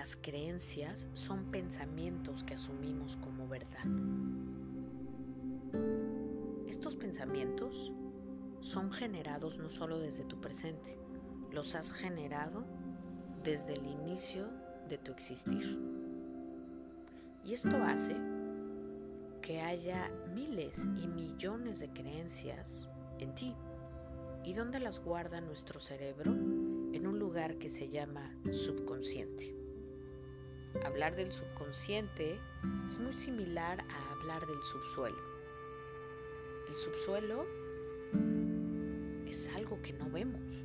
las creencias son pensamientos que asumimos como verdad. Estos pensamientos son generados no solo desde tu presente, los has generado desde el inicio de tu existir. Y esto hace que haya miles y millones de creencias en ti. ¿Y dónde las guarda nuestro cerebro? En un lugar que se llama subconsciente. Hablar del subconsciente es muy similar a hablar del subsuelo. El subsuelo es algo que no vemos,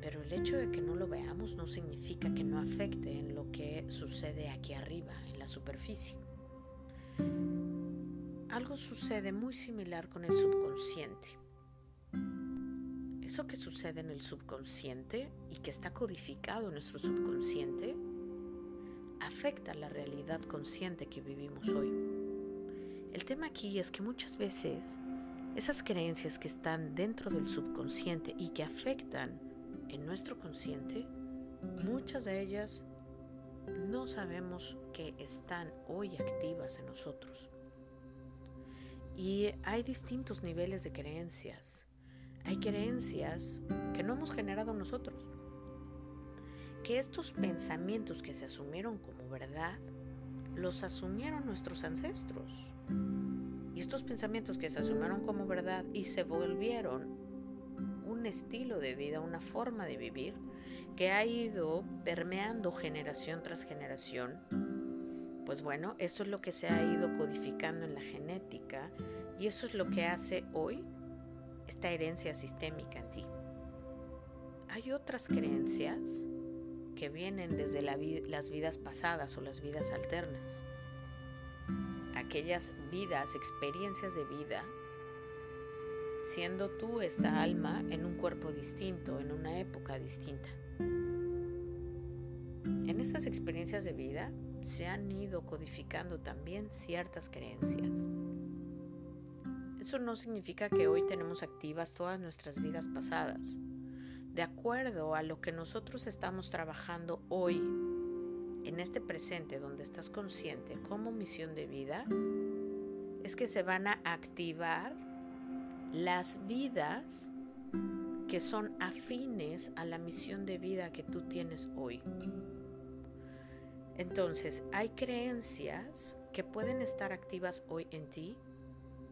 pero el hecho de que no lo veamos no significa que no afecte en lo que sucede aquí arriba, en la superficie. Algo sucede muy similar con el subconsciente. Eso que sucede en el subconsciente y que está codificado en nuestro subconsciente afecta la realidad consciente que vivimos hoy. El tema aquí es que muchas veces esas creencias que están dentro del subconsciente y que afectan en nuestro consciente, muchas de ellas no sabemos que están hoy activas en nosotros. Y hay distintos niveles de creencias. Hay creencias que no hemos generado nosotros. Que estos pensamientos que se asumieron como verdad, los asumieron nuestros ancestros. Y estos pensamientos que se asumieron como verdad y se volvieron estilo de vida, una forma de vivir que ha ido permeando generación tras generación. Pues bueno, eso es lo que se ha ido codificando en la genética y eso es lo que hace hoy esta herencia sistémica en ti. Hay otras creencias que vienen desde las vidas pasadas o las vidas alternas. Aquellas vidas, experiencias de vida siendo tú esta alma en un cuerpo distinto, en una época distinta. En esas experiencias de vida se han ido codificando también ciertas creencias. Eso no significa que hoy tenemos activas todas nuestras vidas pasadas. De acuerdo a lo que nosotros estamos trabajando hoy, en este presente donde estás consciente como misión de vida, es que se van a activar las vidas que son afines a la misión de vida que tú tienes hoy. Entonces, hay creencias que pueden estar activas hoy en ti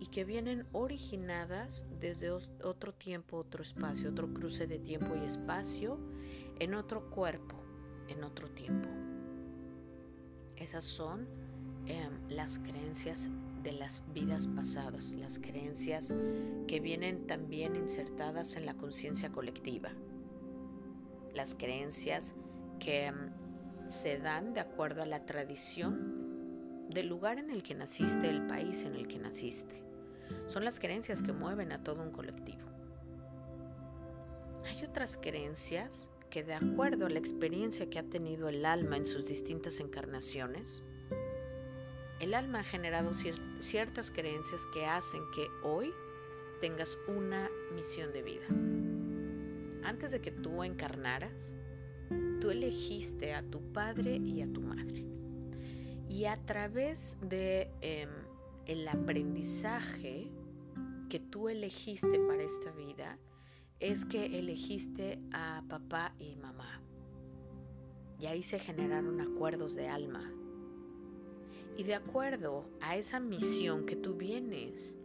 y que vienen originadas desde otro tiempo, otro espacio, otro cruce de tiempo y espacio, en otro cuerpo, en otro tiempo. Esas son em, las creencias de las vidas pasadas, las creencias que vienen también insertadas en la conciencia colectiva, las creencias que mm, se dan de acuerdo a la tradición del lugar en el que naciste, el país en el que naciste. Son las creencias que mueven a todo un colectivo. Hay otras creencias que de acuerdo a la experiencia que ha tenido el alma en sus distintas encarnaciones, el alma ha generado ciertas creencias que hacen que hoy tengas una misión de vida. Antes de que tú encarnaras, tú elegiste a tu padre y a tu madre. Y a través de em, el aprendizaje que tú elegiste para esta vida, es que elegiste a papá y mamá. Y ahí se generaron acuerdos de alma, y de acuerdo a esa misión que tú vienes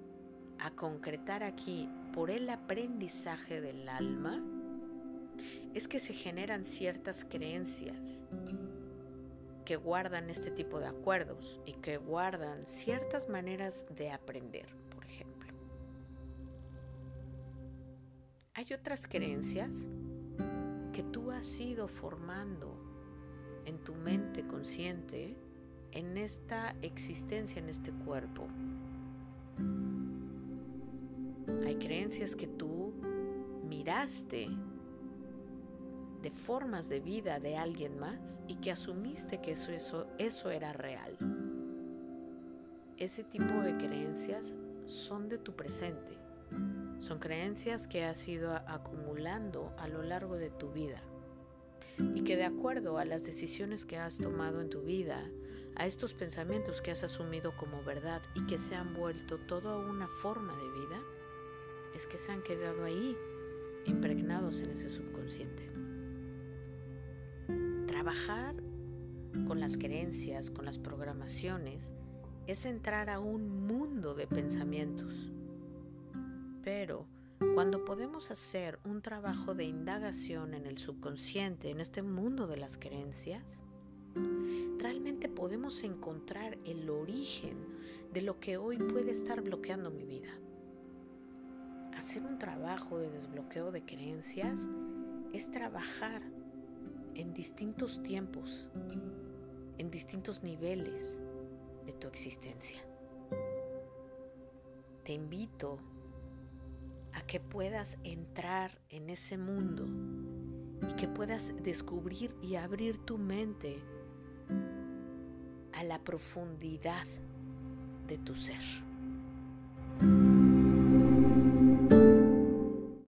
a concretar aquí por el aprendizaje del alma, es que se generan ciertas creencias que guardan este tipo de acuerdos y que guardan ciertas maneras de aprender, por ejemplo. Hay otras creencias que tú has ido formando en tu mente consciente en esta existencia, en este cuerpo. Hay creencias que tú miraste de formas de vida de alguien más y que asumiste que eso, eso, eso era real. Ese tipo de creencias son de tu presente. Son creencias que has ido acumulando a lo largo de tu vida. y que de acuerdo a las decisiones que has tomado en tu vida, a estos pensamientos que has asumido como verdad y que se han vuelto toda una forma de vida, es que se han quedado ahí, impregnados en ese subconsciente. Trabajar con las creencias, con las programaciones, es entrar a un mundo de pensamientos. Pero cuando podemos hacer un trabajo de indagación en el subconsciente, en este mundo de las creencias, realmente podemos encontrar el origen de lo que hoy puede estar bloqueando mi vida. Hacer un trabajo de desbloqueo de creencias es trabajar en distintos tiempos, en distintos niveles de tu existencia. Te invito a que puedas entrar en ese mundo y que puedas descubrir y abrir tu mente a la profundidad de tu ser.